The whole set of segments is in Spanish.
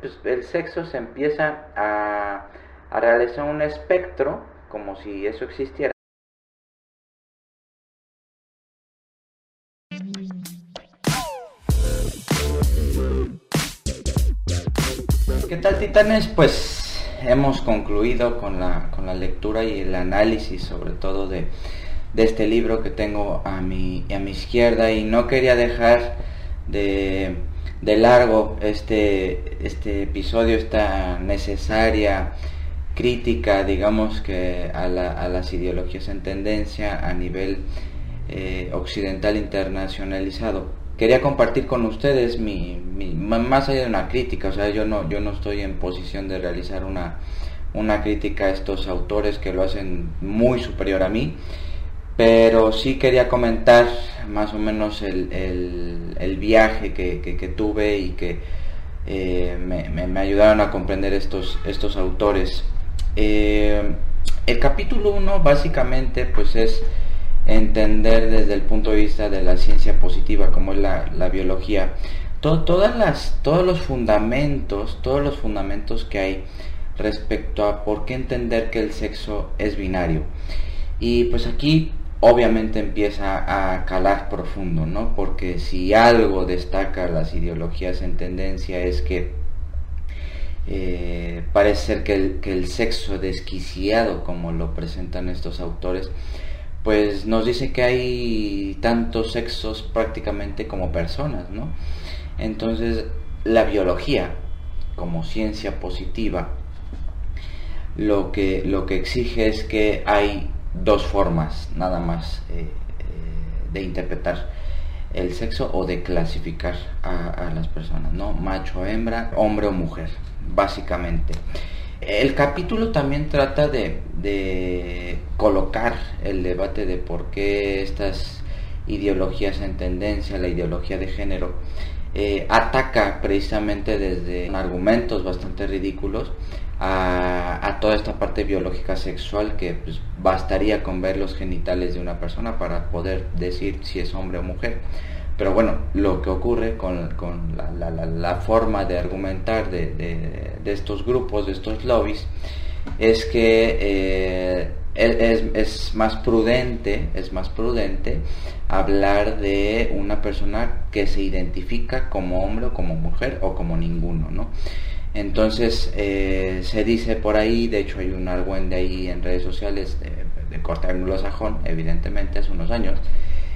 pues, el sexo se empieza a, a realizar un espectro, como si eso existiera. ¿Qué tal titanes? Pues hemos concluido con la, con la lectura y el análisis sobre todo de, de este libro que tengo a mi, a mi izquierda y no quería dejar de, de largo este, este episodio, esta necesaria crítica, digamos que a, la, a las ideologías en tendencia a nivel eh, occidental internacionalizado. Quería compartir con ustedes mi, mi, más allá de una crítica, o sea, yo no, yo no estoy en posición de realizar una, una crítica a estos autores que lo hacen muy superior a mí, pero sí quería comentar más o menos el, el, viaje que, que, tuve y que eh, me, me, ayudaron a comprender estos, estos autores. Eh, el capítulo 1 básicamente pues es entender desde el punto de vista de la ciencia positiva como es la, la biología todas las, todos los fundamentos todos los fundamentos que hay respecto a por qué entender que el sexo es binario y pues aquí obviamente empieza a calar profundo no porque si algo destaca las ideologías en tendencia es que eh, parece ser que el, que el sexo desquiciado como lo presentan estos autores pues nos dice que hay tantos sexos prácticamente como personas, ¿no? Entonces, la biología, como ciencia positiva, lo que, lo que exige es que hay dos formas nada más eh, eh, de interpretar el sexo o de clasificar a, las personas, ¿no? Macho, hembra, hombre o mujer, básicamente. El capítulo también trata de, de, colocar el debate de por qué estas ideologías en tendencia, la ideología de género, eh, ataca precisamente desde argumentos bastante ridículos a, toda esta parte biológica sexual que pues, bastaría con ver los genitales de una persona para poder decir si es hombre o mujer. Pero bueno, lo que ocurre con, con la, forma de argumentar de, de, estos grupos, de estos lobbies, es que eh, es, es, más prudente, es más prudente hablar de una persona que se identifica como hombre o como mujer o como ninguno, ¿no? Entonces eh, se dice por ahí, de hecho hay un argüende ahí en redes sociales de, de corte anglosajón, evidentemente hace unos años,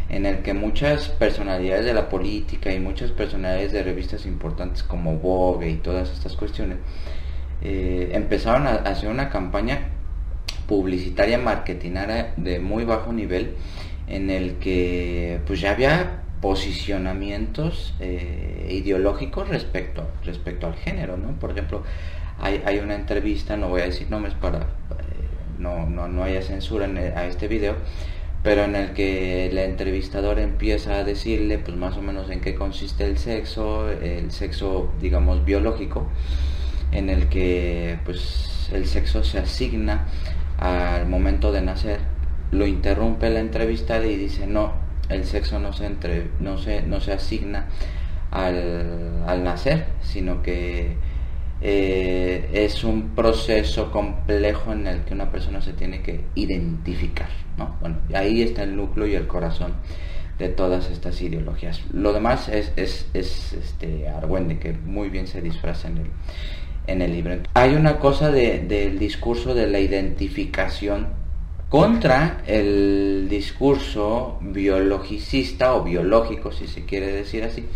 en el que muchas personalidades de la política y muchas personalidades de revistas importantes como Vogue y todas estas cuestiones eh, empezaron a hacer una campaña publicitaria marketinara de muy bajo nivel en el que pues ya había posicionamientos eh, ideológicos respecto respecto al género no por ejemplo hay, una entrevista no voy a decir nombres para eh, no, no, no haya censura en, a este video pero en el que el entrevistador empieza a decirle pues más o menos en qué consiste el sexo, el sexo digamos biológico, en el que pues el sexo se asigna al momento de nacer, lo interrumpe la entrevista y dice no, el sexo no se, entre, no se, no se asigna al, al nacer, sino que eh, es un proceso complejo en el que una persona se tiene que identificar, ¿no? Bueno, ahí está el núcleo y el corazón de todas estas ideologías. Lo demás es, es, es este argüende que muy bien se disfraza en el, en el libro. Hay una cosa de, del discurso de la identificación contra el discurso biologicista o biológico, si se quiere decir así,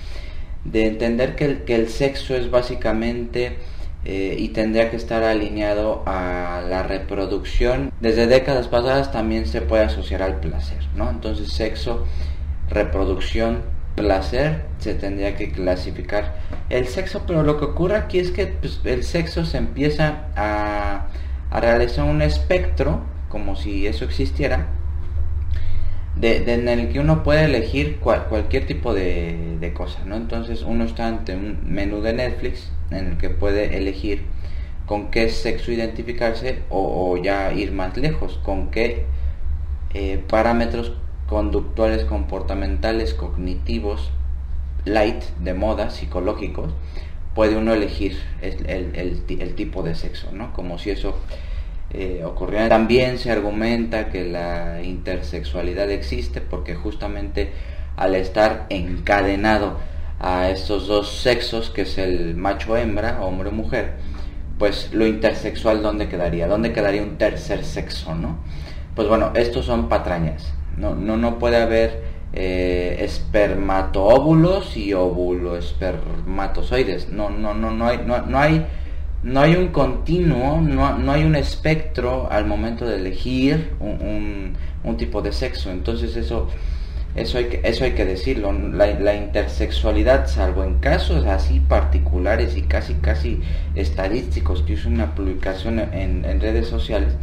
de entender que el, que el sexo es básicamente eh, y tendría que estar alineado a la reproducción. Desde décadas pasadas también se puede asociar al placer, ¿no? Entonces sexo, reproducción, placer se tendría que clasificar el sexo, pero lo que ocurre aquí es que pues, el sexo se empieza a, a realizar un espectro, como si eso existiera, de, en el que uno puede elegir cual, cualquier tipo de, de cosa, ¿no? Entonces uno está ante un menú de Netflix en el que puede elegir con qué sexo identificarse o, o ya ir más lejos, con qué eh, parámetros conductuales, comportamentales, cognitivos, light, de moda, psicológicos, puede uno elegir el, tipo de sexo, ¿no? Como si eso eh. También se argumenta que la intersexualidad existe porque justamente al estar encadenado a estos dos sexos, que es el macho hembra, hombre o mujer, pues lo intersexual dónde quedaría, dónde quedaría un tercer sexo, ¿no? Pues bueno, estos son patrañas. No, no, no puede haber eh, espermatóbulos y óvulo espermatozoides. No, no, no, no hay, no, no hay, no hay un continuo, no, no, hay un espectro al momento de elegir un, un tipo de sexo. Entonces eso eso hay que, eso hay que decirlo. La, intersexualidad, salvo en casos así particulares y casi casi estadísticos que hizo una publicación en, redes sociales,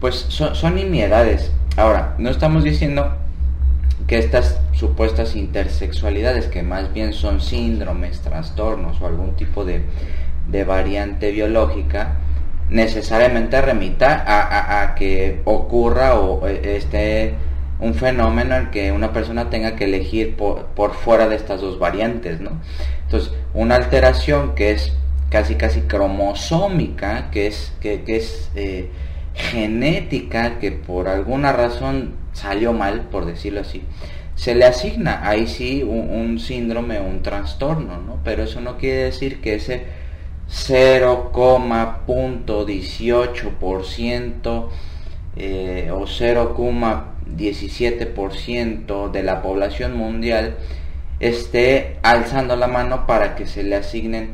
pues son, son. Ahora, no estamos diciendo que estas supuestas intersexualidades, que más bien son síndromes, trastornos o algún tipo de, de variante biológica, necesariamente remita a, a que ocurra o eh, esté un fenómeno en que una persona tenga que elegir por, fuera de estas dos variantes, ¿no? Entonces, una alteración que es casi casi cromosómica, que es, que, es eh, genética, que por alguna razón salió mal, por decirlo así, se le asigna ahí sí un, un síndrome, un trastorno, ¿no? Pero eso no quiere decir que ese 0,18% eh, o 0,17% de la población mundial esté alzando la mano para que se le asignen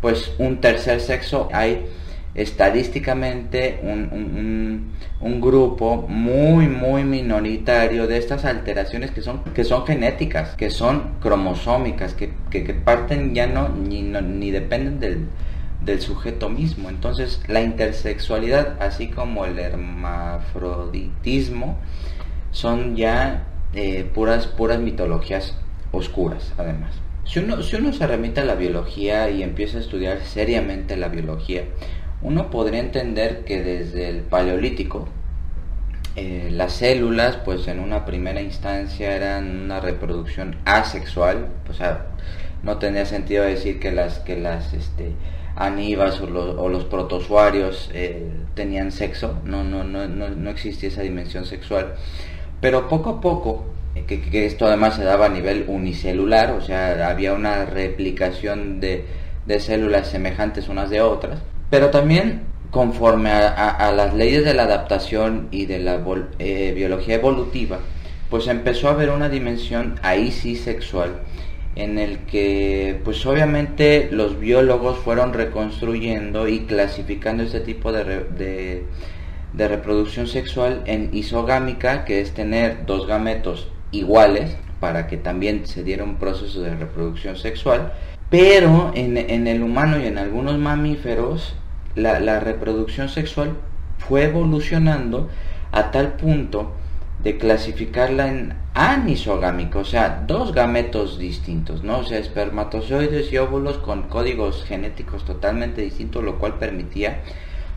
pues un tercer sexo. Hay estadísticamente un, un, grupo muy muy minoritario de estas alteraciones que son que son genéticas que son cromosómicas que, que, parten ya no ni, ni dependen del, del sujeto mismo. Entonces la intersexualidad, así como el hermafroditismo, son ya eh, puras, puras mitologías oscuras, además. Si uno, si uno se remite a la biología y empieza a estudiar seriamente la biología, uno podría entender que desde el paleolítico, eh, las células, pues en una primera instancia eran una reproducción asexual, o sea, no tenía sentido decir que las, que las, este, Aníbas o los, o protozoarios eh, tenían sexo, no, no, no, no, existía esa dimensión sexual. Pero poco a poco, eh, que, esto además se daba a nivel unicelular, o sea, había una replicación de, de células semejantes unas de otras, pero también conforme a, las leyes de la adaptación y de la eh, biología evolutiva, pues empezó a haber una dimensión ahí sí sexual en el que pues obviamente los biólogos fueron reconstruyendo y clasificando este tipo de, de, reproducción sexual en isogámica, que es tener dos gametos iguales para que también se diera un proceso de reproducción sexual, pero en, en el humano y en algunos mamíferos la reproducción sexual fue evolucionando a tal punto de clasificarla en anisogámica, o sea, dos gametos distintos, ¿no? O sea, espermatozoides y óvulos con códigos genéticos totalmente distintos, lo cual permitía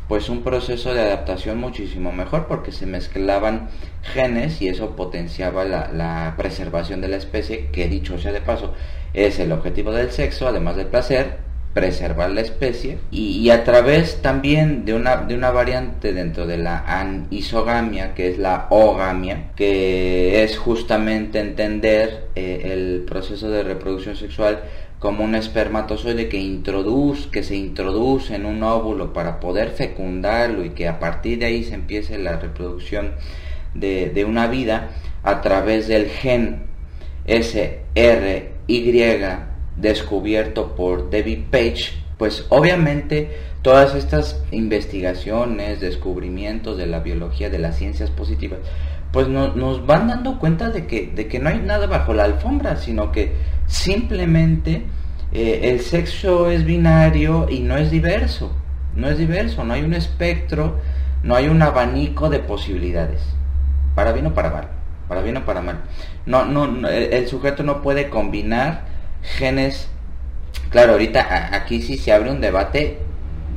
pues un proceso de adaptación muchísimo mejor porque se mezclaban genes y eso potenciaba la, la preservación de la especie, que dicho sea de paso, es el objetivo del sexo, además del placer, preservar la especie y, a través también de una, de una variante dentro de la anisogamia que es la ogamia que es justamente entender eh, el proceso de reproducción sexual como un espermatozoide que que se introduce en un óvulo para poder fecundarlo y que a partir de ahí se empiece la reproducción de, de una vida a través del gen SRY descubierto por David Page, pues obviamente todas estas investigaciones, descubrimientos de la biología, de las ciencias positivas, pues nos van dando cuenta de que, de que no hay nada bajo la alfombra, sino que simplemente eh, el sexo es binario y no es diverso, no es diverso, no hay un espectro, no hay un abanico de posibilidades, para bien o para mal, para bien o para mal. No, no, el sujeto no puede combinar genes, claro, ahorita aquí sí se abre un debate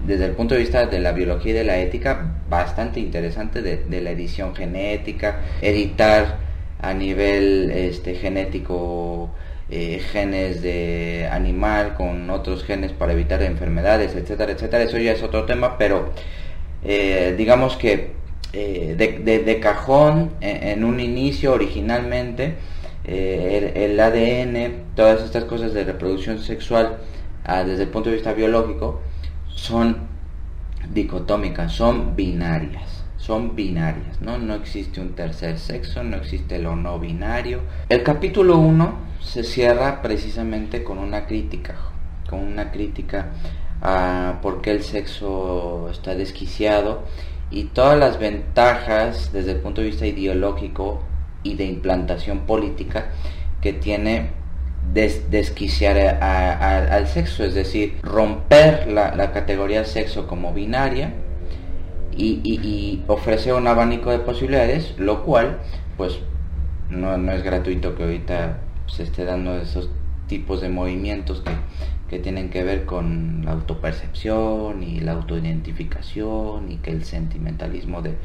desde el punto de vista de la biología y de la ética bastante interesante de, la edición genética, editar a nivel este, genético eh, genes de animal con otros genes para evitar enfermedades, etcétera, etcétera. Eso ya es otro tema, pero eh, digamos que eh, de, cajón en, un inicio originalmente el, ADN, todas estas cosas de reproducción sexual ah, desde el punto de vista biológico son dicotómicas, son binarias son binarias, ¿no? No existe un tercer sexo, no existe lo no binario. El capítulo 1 se cierra precisamente con una crítica, con una crítica a por qué el sexo está desquiciado y todas las ventajas desde el punto de vista ideológico y de implantación política que tiene desquiciar al sexo, es decir, romper la, la categoría sexo como binaria y, ofrece un abanico de posibilidades, lo cual pues no, es gratuito que ahorita se esté dando esos tipos de movimientos que, tienen que ver con la autopercepción y la autoidentificación y que el sentimentalismo de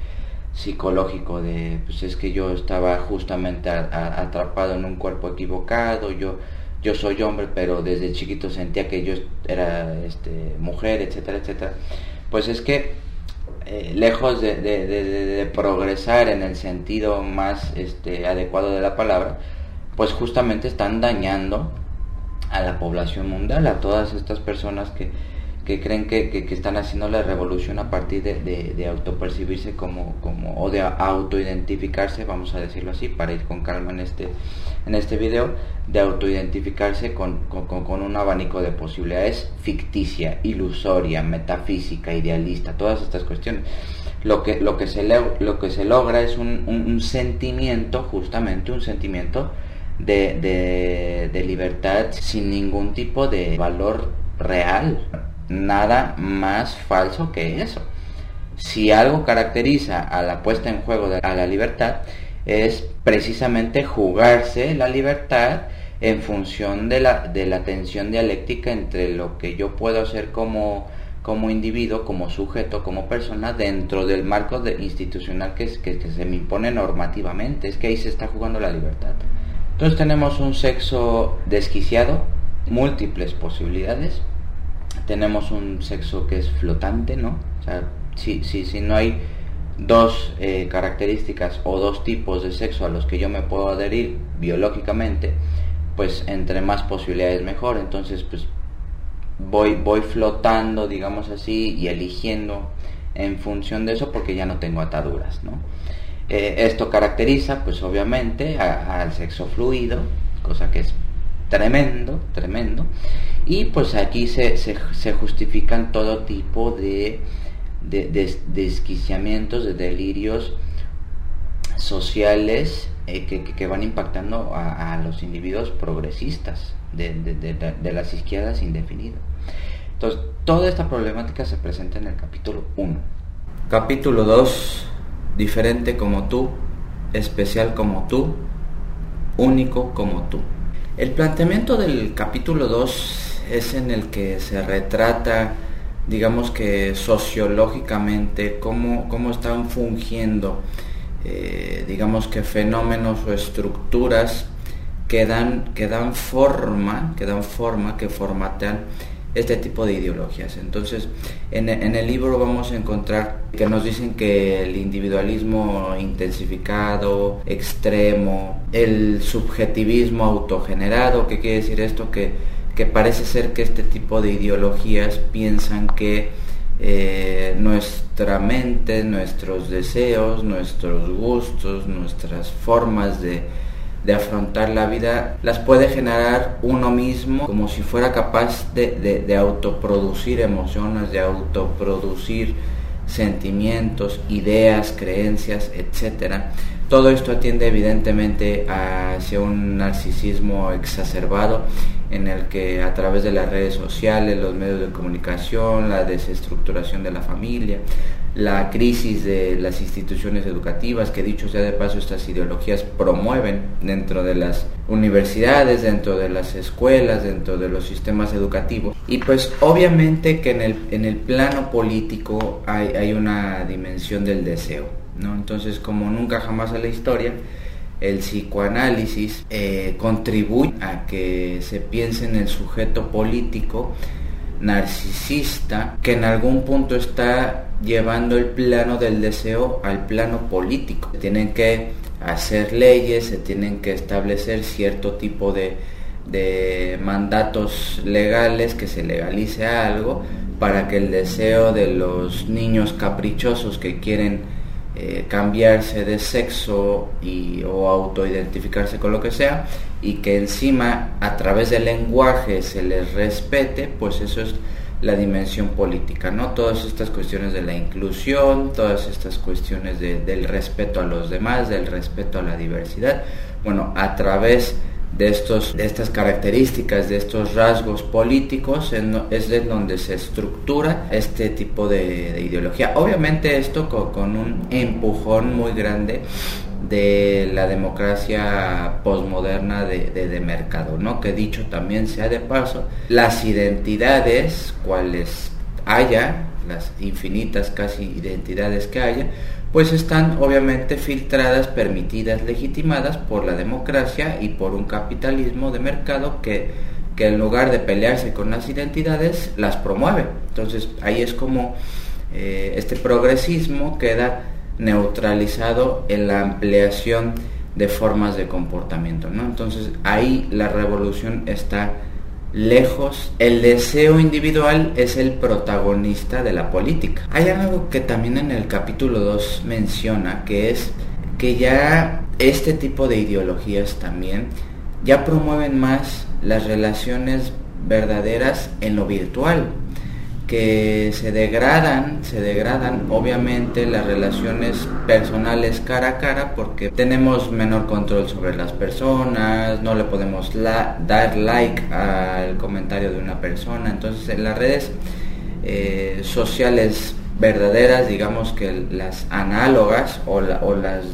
psicológico de pues es que yo estaba justamente atrapado en un cuerpo equivocado yo yo soy hombre pero desde chiquito sentía que yo era este mujer etcétera etcétera. Pues es que eh, lejos de, progresar en el sentido más este, adecuado de la palabra, pues justamente están dañando a la población mundial, a todas estas personas que, que creen que, que, están haciendo la revolución a partir de, de, autopercibirse como, como, o de autoidentificarse, vamos a decirlo así, para ir con calma en este, en este video, de autoidentificarse con, con, con un abanico de posibilidades ficticia, ilusoria, metafísica, idealista, todas estas cuestiones. Lo que, lo que, se, lo que se logra es un, un, sentimiento, justamente un sentimiento de, de, de libertad sin ningún tipo de valor real nada más falso que eso. Si algo caracteriza a la puesta en juego de a la libertad es precisamente jugarse la libertad en función de la, de la tensión dialéctica entre lo que yo puedo hacer como, como individuo, como sujeto, como persona, dentro del marco de, institucional que, que, que se me impone normativamente. Es que ahí se está jugando la libertad. Entonces tenemos un sexo desquiciado, múltiples posibilidades, tenemos un sexo que es flotante, ¿no? O sea, si, si, si no hay dos eh, características o dos tipos de sexo a los que yo me puedo adherir biológicamente, pues entre más posibilidades mejor. Entonces, pues voy, voy flotando, digamos así, y eligiendo en función de eso porque ya no tengo ataduras, ¿no? Eh, esto caracteriza, pues obviamente, al sexo fluido, cosa que es tremendo, tremendo. Y pues aquí se, se, justifican todo tipo de, de, desquiciamientos, de delirios sociales eh, que, van impactando a, los individuos progresistas de, las izquierdas indefinidas. Entonces, toda esta problemática se presenta en el capítulo 1. Capítulo 2, diferente como tú, especial como tú, único como tú. El planteamiento del capítulo 2 es en el que se retrata, digamos que sociológicamente, cómo, cómo están fungiendo, eh, digamos que fenómenos o estructuras que dan, que dan forma, que dan forma, que formatean este tipo de ideologías. Entonces, en, el libro vamos a encontrar que nos dicen que el individualismo intensificado, extremo, el subjetivismo autogenerado, ¿qué quiere decir esto? Que, que parece ser que este tipo de ideologías piensan que eh, nuestra mente, nuestros deseos, nuestros gustos, nuestras formas de de afrontar la vida, las puede generar uno mismo como si fuera capaz de, autoproducir emociones, de autoproducir sentimientos, ideas, creencias, etc. Todo esto atiende evidentemente hacia un narcisismo exacerbado en el que a través de las redes sociales, los medios de comunicación, la desestructuración de la familia, la crisis de las instituciones educativas, que dicho sea de paso, estas ideologías promueven dentro de las universidades, dentro de las escuelas, dentro de los sistemas educativos. Y pues obviamente que en el, en el plano político hay, hay una dimensión del deseo, ¿no? Entonces, como nunca jamás en la historia, el psicoanálisis eh, contribuye a que se piense en el sujeto político narcisista que en algún punto está llevando el plano del deseo al plano político. Tienen que hacer leyes, se tienen que establecer cierto tipo de, de mandatos legales, que se legalice algo, para que el deseo de los niños caprichosos que quieren eh, cambiarse de sexo y, o autoidentificarse con lo que sea y que encima a través del lenguaje se les respete, pues eso es la dimensión política, ¿no? Todas estas cuestiones de la inclusión, todas estas cuestiones del respeto a los demás, del respeto a la diversidad, bueno, a través de, estos, de estas características, de estos rasgos políticos, es de donde se estructura este tipo de, ideología. Obviamente esto con, un empujón muy grande de la democracia posmoderna de, de, mercado, ¿no? Que dicho también sea de paso, las identidades, cuales haya, las infinitas casi identidades que haya, pues están obviamente filtradas, permitidas, legitimadas por la democracia y por un capitalismo de mercado que, que en lugar de pelearse con las identidades, las promueve. Entonces ahí es como eh, este progresismo queda neutralizado en la ampliación de formas de comportamiento. ¿no? Entonces ahí la revolución está lejos, el deseo individual es el protagonista de la política. Hay algo que también en el capítulo 2 menciona, que es que ya este tipo de ideologías también ya promueven más las relaciones verdaderas en lo virtual que se degradan, se degradan obviamente las relaciones personales cara a cara porque tenemos menor control sobre las personas, no le podemos dar like al comentario de una persona, entonces en las redes eh, sociales verdaderas, digamos que las análogas o, o las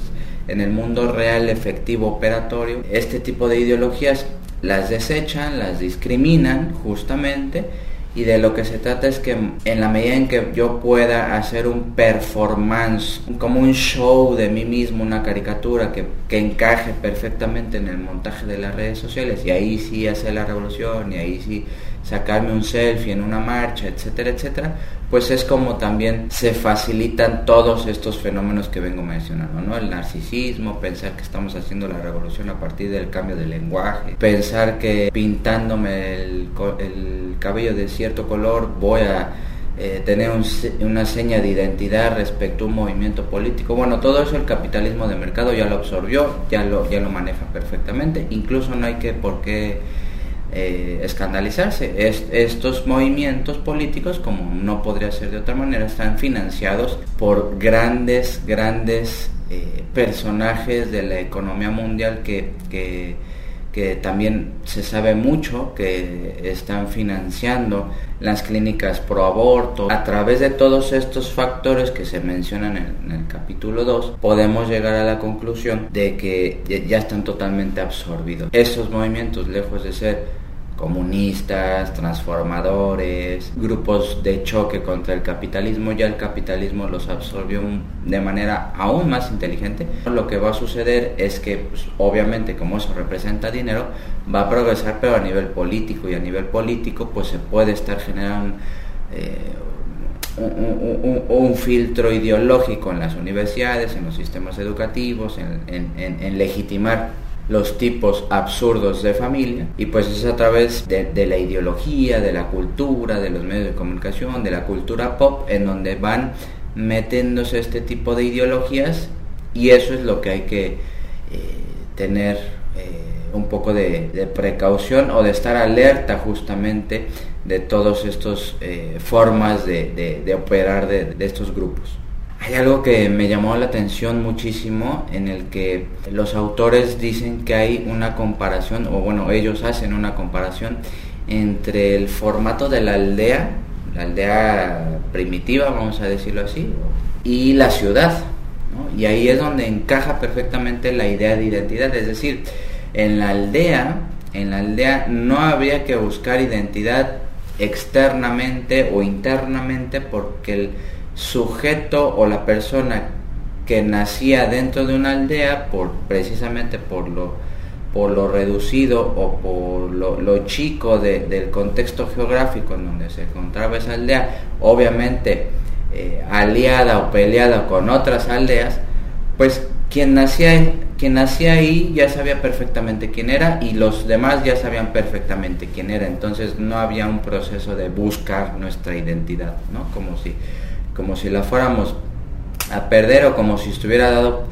en el mundo real efectivo operatorio, este tipo de ideologías las desechan, las discriminan justamente y de lo que se trata es que en la medida en que yo pueda hacer un performance, como un show de mí mismo, una caricatura que, que, encaje perfectamente en el montaje de las redes sociales y ahí sí hacer la revolución y ahí sí sacarme un selfie en una marcha, etcétera, etcétera, pues es como también se facilitan todos estos fenómenos que vengo mencionando, ¿no? El narcisismo, pensar que estamos haciendo la revolución a partir del cambio de lenguaje, pensar que pintándome el, el cabello de cierto color voy a eh, tener una seña de identidad respecto a un movimiento político. Bueno, todo eso el capitalismo de mercado ya lo absorbió, ya lo, ya lo maneja perfectamente, incluso no hay que por qué eh, escandalizarse. estos movimientos políticos, como no podría ser de otra manera, están financiados por grandes, grandes eh, personajes de la economía mundial que, que, también se sabe mucho que están financiando las clínicas pro aborto. A través de todos estos factores que se mencionan en, en el capítulo 2, podemos llegar a la conclusión de que ya están totalmente absorbidos. Estos movimientos, lejos de ser comunistas, transformadores, grupos de choque contra el capitalismo, ya el capitalismo los absorbió de manera aún más inteligente. Lo que va a suceder es que, pues, obviamente, como eso representa dinero, va a progresar, pero a nivel político, y a nivel político, pues se puede estar generando eh, un, filtro ideológico en las universidades, en los sistemas educativos, en legitimar los tipos absurdos de familia y pues es a través de, la ideología, de la cultura, de los medios de comunicación, de la cultura pop en donde van metiéndose este tipo de ideologías y eso es lo que hay que eh, tener eh, un poco de, precaución o de estar alerta justamente de todas estas eh, formas de, operar de estos grupos. Hay algo que me llamó la atención muchísimo en el que los autores dicen que hay una comparación, o bueno, ellos hacen una comparación entre el formato de la aldea, la aldea primitiva, vamos a decirlo así, y la ciudad. Y ahí es donde encaja perfectamente la idea de identidad, es decir, en la aldea, en la aldea no habría que buscar identidad externamente o internamente porque el sujeto o la persona que nacía dentro de una aldea por precisamente por lo por lo reducido o por lo, chico del contexto geográfico en donde se encontraba esa aldea, obviamente eh, aliada o peleada con otras aldeas, pues quien nacía, quien nacía ahí ya sabía perfectamente quién era y los demás ya sabían perfectamente quién era. Entonces no había un proceso de buscar nuestra identidad, ¿no? Como si, como si la fuéramos a perder o como si estuviera dado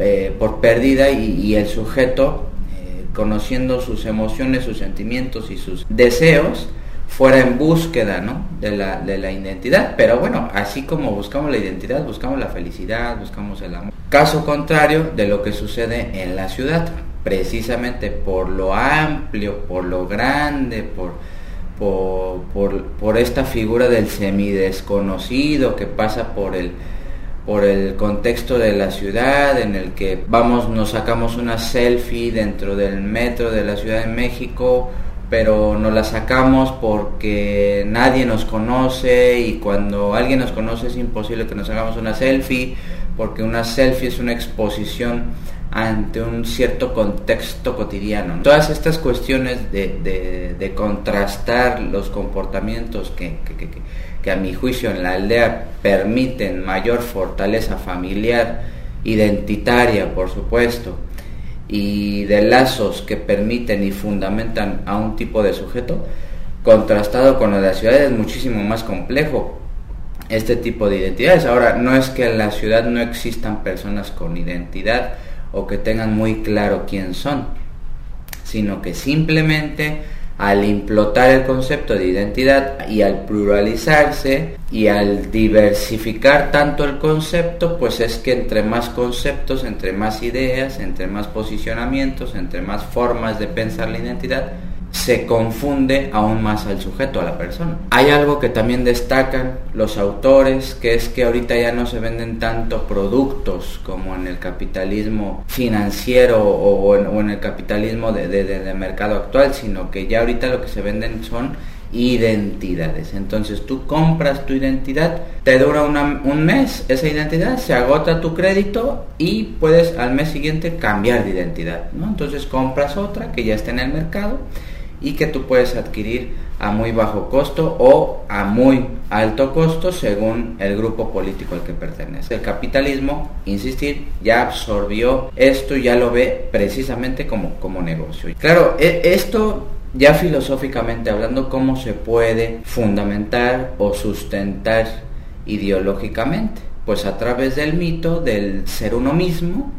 eh, por perdida y, el sujeto, eh, conociendo sus emociones, sus sentimientos y sus deseos, fuera en búsqueda ¿no? de, la, de la identidad. Pero bueno, así como buscamos la identidad, buscamos la felicidad, buscamos el amor. Caso contrario de lo que sucede en la ciudad, precisamente por lo amplio, por lo grande, por, por, por, esta figura del semidesconocido que pasa por el, por el contexto de la ciudad en el que vamos, nos sacamos una selfie dentro del metro de la Ciudad de México pero no la sacamos porque nadie nos conoce y cuando alguien nos conoce es imposible que nos hagamos una selfie porque una selfie es una exposición ante un cierto contexto cotidiano. Todas estas cuestiones de, contrastar los comportamientos que, que, a mi juicio en la aldea permiten mayor fortaleza familiar, identitaria por supuesto, y de lazos que permiten y fundamentan a un tipo de sujeto, contrastado con lo de la ciudad es muchísimo más complejo este tipo de identidades. Ahora, no es que en la ciudad no existan personas con identidad o que tengan muy claro quién son, sino que simplemente al implotar el concepto de identidad y al pluralizarse y al diversificar tanto el concepto, pues es que entre más conceptos, entre más ideas, entre más posicionamientos, entre más formas de pensar la identidad, se confunde aún más al sujeto, a la persona. Hay algo que también destacan los autores, que es que ahorita ya no se venden tanto productos como en el capitalismo financiero o en, el capitalismo de, mercado actual, sino que ya ahorita lo que se venden son identidades. Entonces tú compras tu identidad, te dura un mes esa identidad, se agota tu crédito y puedes al mes siguiente cambiar de identidad. ¿no? Entonces compras otra que ya está en el mercado y que tú puedes adquirir a muy bajo costo o a muy alto costo según el grupo político al que pertenece. El capitalismo, insistir, ya absorbió esto y ya lo ve precisamente como, como negocio. Claro, e, esto ya filosóficamente hablando, cómo se puede fundamentar o sustentar ideológicamente, pues a través del mito del ser uno mismo,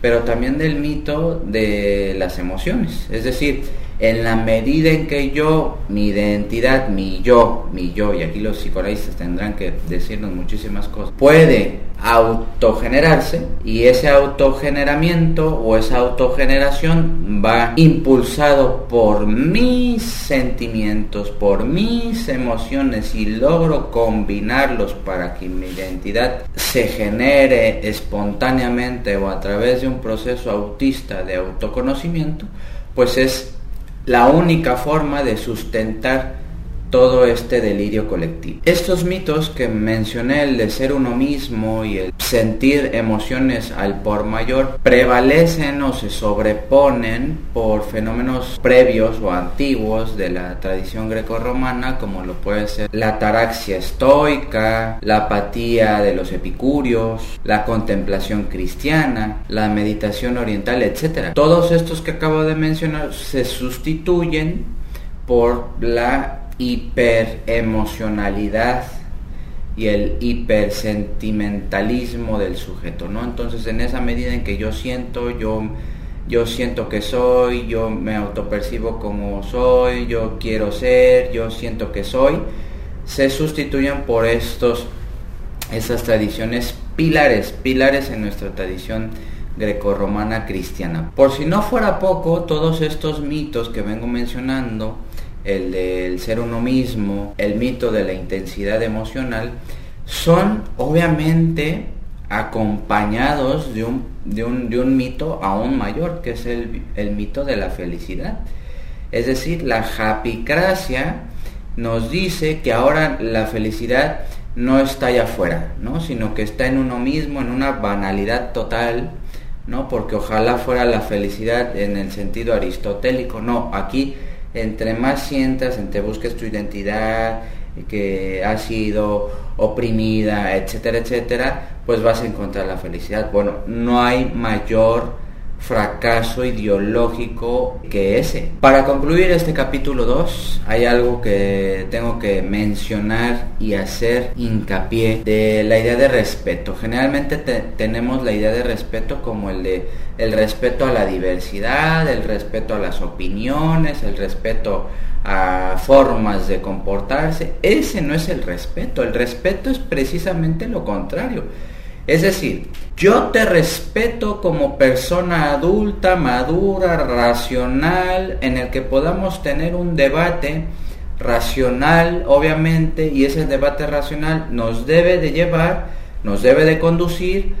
pero también del mito de las emociones. Es decir, en la medida en que yo, mi identidad, mi yo, mi yo, y aquí los psicoanalistas tendrán que decirnos muchísimas cosas, puede autogenerarse y ese autogeneramiento o esa autogeneración va impulsado por mis sentimientos, por mis emociones y logro combinarlos para que mi identidad se genere espontáneamente o a través de un proceso autista de autoconocimiento, pues es la única forma de sustentar todo este delirio colectivo. Estos mitos que mencioné, el de ser uno mismo y el sentir emociones al por mayor, prevalecen o se sobreponen por fenómenos previos o antiguos de la tradición grecorromana, como lo puede ser la ataraxia estoica, la apatía de los epicúreos, la contemplación cristiana, la meditación oriental, etc. Todos estos que acabo de mencionar se sustituyen por la hiperemocionalidad y el hipersentimentalismo del sujeto, ¿no? Entonces, en esa medida en que yo siento, yo, yo siento que soy, yo me autopercibo como soy, yo quiero ser, yo siento que soy, se sustituyen por estos, esas tradiciones pilares, pilares en nuestra tradición grecorromana cristiana. Por si no fuera poco, todos estos mitos que vengo mencionando, el del ser uno mismo, el mito de la intensidad emocional, son obviamente acompañados de un, de un, mito aún mayor, que es el, el, mito de la felicidad. Es decir, la japicracia nos dice que ahora la felicidad no está allá afuera, ¿no? Sino que está en uno mismo, en una banalidad total, ¿no? Porque ojalá fuera la felicidad en el sentido aristotélico, no, aquí entre más sientas, entre busques tu identidad, que ha sido oprimida, etcétera, etcétera, pues vas a encontrar la felicidad. Bueno, no hay mayor fracaso ideológico que ese. Para concluir este capítulo 2, hay algo que tengo que mencionar y hacer hincapié de la idea de respeto. Generalmente tenemos la idea de respeto como el de el respeto a la diversidad, el respeto a las opiniones, el respeto a formas de comportarse. Ese no es el respeto, el respeto es precisamente lo contrario es decir, yo te respeto como persona adulta, madura, racional, en el que podamos tener un debate racional, obviamente, y ese debate racional nos debe de llevar, nos debe de conducir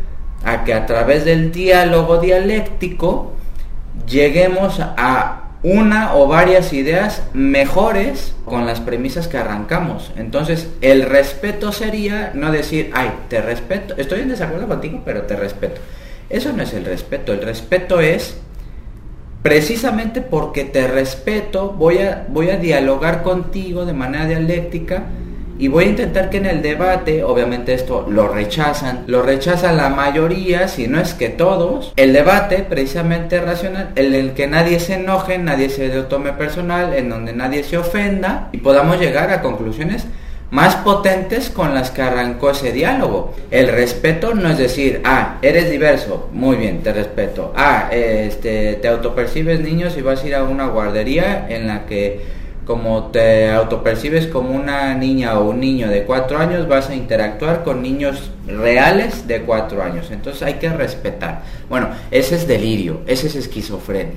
a que a través del diálogo dialéctico lleguemos a una o varias ideas mejores con las premisas que arrancamos. Entonces, el respeto sería no decir, ay, te respeto, estoy en desacuerdo contigo, pero te respeto. Eso no es el respeto, el respeto es precisamente porque te respeto, voy a, voy a dialogar contigo de manera dialéctica y voy a intentar que en el debate, obviamente esto lo rechazan, lo rechaza la mayoría, si no es que todos, el debate precisamente racional, en el que nadie se enoje, nadie se lo tome personal, en donde nadie se ofenda y podamos llegar a conclusiones más potentes con las que arrancó ese diálogo. El respeto no es decir, ah, eres diverso, muy bien, te respeto. Ah, este, te autopercibes niños y vas a ir a una guardería en la que como te autopercibes como una niña o un niño de cuatro años, vas a interactuar con niños reales de cuatro años. Entonces hay que respetar. Bueno, ese es delirio, ese es esquizofrenia.